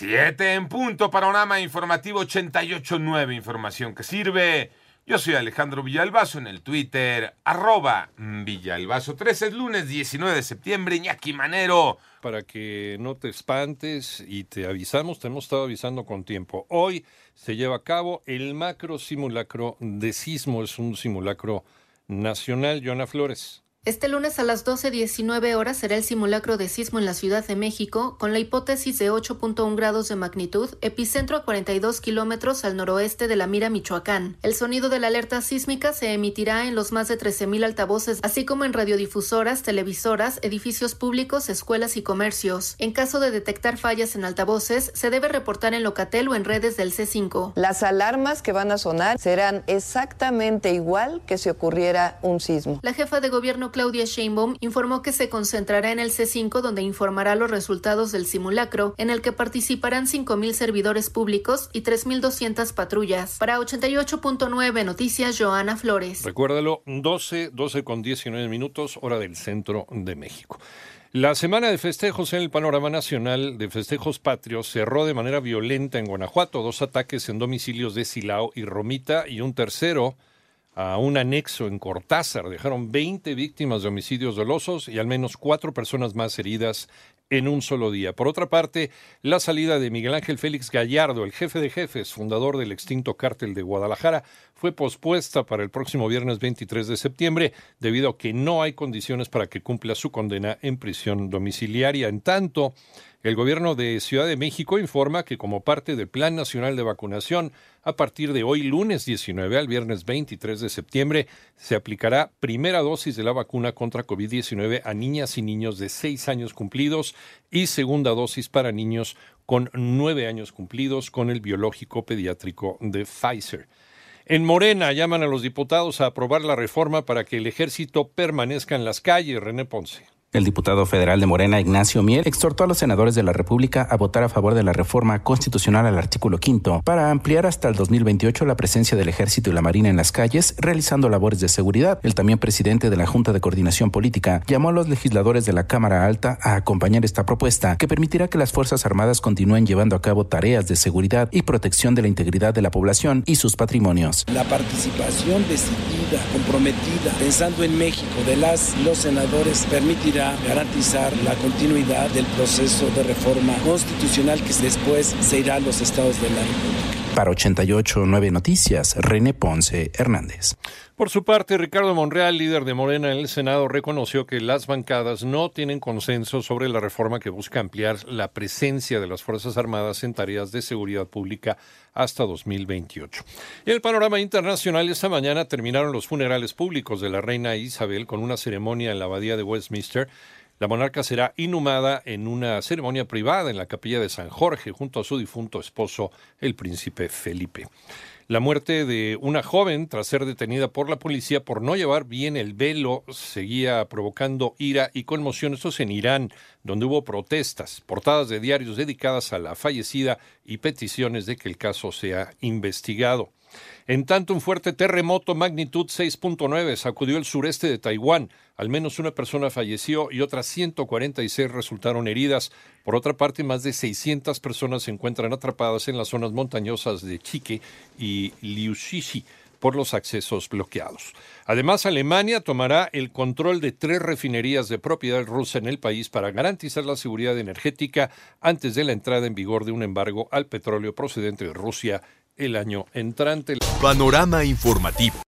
Siete en punto, panorama informativo 88.9, información que sirve. Yo soy Alejandro Villalbazo en el Twitter, arroba Villalbazo 13, es lunes 19 de septiembre, Iñaki Manero. Para que no te espantes y te avisamos, te hemos estado avisando con tiempo. Hoy se lleva a cabo el macro simulacro de sismo, es un simulacro nacional. Joana Flores. Este lunes a las 12.19 horas será el simulacro de sismo en la Ciudad de México con la hipótesis de 8.1 grados de magnitud, epicentro a 42 kilómetros al noroeste de la Mira, Michoacán. El sonido de la alerta sísmica se emitirá en los más de 13.000 altavoces, así como en radiodifusoras, televisoras, edificios públicos, escuelas y comercios. En caso de detectar fallas en altavoces, se debe reportar en Locatel o en redes del C5. Las alarmas que van a sonar serán exactamente igual que si ocurriera un sismo. La jefa de gobierno Claudia Sheinbaum informó que se concentrará en el C5 donde informará los resultados del simulacro, en el que participarán 5.000 servidores públicos y 3.200 patrullas. Para 88.9 Noticias, Joana Flores. Recuérdalo, 12, 12 con 19 minutos, hora del centro de México. La semana de festejos en el panorama nacional de festejos patrios cerró de manera violenta en Guanajuato, dos ataques en domicilios de Silao y Romita y un tercero a un anexo en Cortázar. Dejaron 20 víctimas de homicidios dolosos y al menos cuatro personas más heridas en un solo día. Por otra parte, la salida de Miguel Ángel Félix Gallardo, el jefe de jefes, fundador del extinto cártel de Guadalajara, fue pospuesta para el próximo viernes 23 de septiembre debido a que no hay condiciones para que cumpla su condena en prisión domiciliaria. En tanto, el gobierno de Ciudad de México informa que como parte del Plan Nacional de Vacunación, a partir de hoy lunes 19 al viernes 23 de septiembre, se aplicará primera dosis de la vacuna contra COVID-19 a niñas y niños de 6 años cumplidos y segunda dosis para niños con 9 años cumplidos con el biológico pediátrico de Pfizer. En Morena llaman a los diputados a aprobar la reforma para que el ejército permanezca en las calles. René Ponce. El diputado federal de Morena, Ignacio Miel, exhortó a los senadores de la República a votar a favor de la reforma constitucional al artículo quinto para ampliar hasta el 2028 la presencia del Ejército y la Marina en las calles, realizando labores de seguridad. El también presidente de la Junta de Coordinación Política llamó a los legisladores de la Cámara Alta a acompañar esta propuesta que permitirá que las Fuerzas Armadas continúen llevando a cabo tareas de seguridad y protección de la integridad de la población y sus patrimonios. La participación decidida, comprometida, pensando en México de las los senadores permitirá garantizar la continuidad del proceso de reforma constitucional que después se irá a los estados de la República. Para 88.9 Noticias, René Ponce Hernández. Por su parte, Ricardo Monreal, líder de Morena en el Senado, reconoció que las bancadas no tienen consenso sobre la reforma que busca ampliar la presencia de las Fuerzas Armadas en tareas de seguridad pública hasta 2028. En el panorama internacional, esta mañana terminaron los funerales públicos de la reina Isabel con una ceremonia en la abadía de Westminster. La monarca será inhumada en una ceremonia privada en la capilla de San Jorge junto a su difunto esposo, el príncipe Felipe. La muerte de una joven tras ser detenida por la policía por no llevar bien el velo seguía provocando ira y conmoción. Esto en Irán, donde hubo protestas, portadas de diarios dedicadas a la fallecida y peticiones de que el caso sea investigado. En tanto, un fuerte terremoto magnitud 6.9 sacudió el sureste de Taiwán. Al menos una persona falleció y otras 146 resultaron heridas. Por otra parte, más de 600 personas se encuentran atrapadas en las zonas montañosas de Chique y Por los accesos bloqueados. Además, Alemania tomará el control de tres refinerías de propiedad rusa en el país para garantizar la seguridad energética antes de la entrada en vigor de un embargo al petróleo procedente de Rusia el año entrante. Panorama informativo.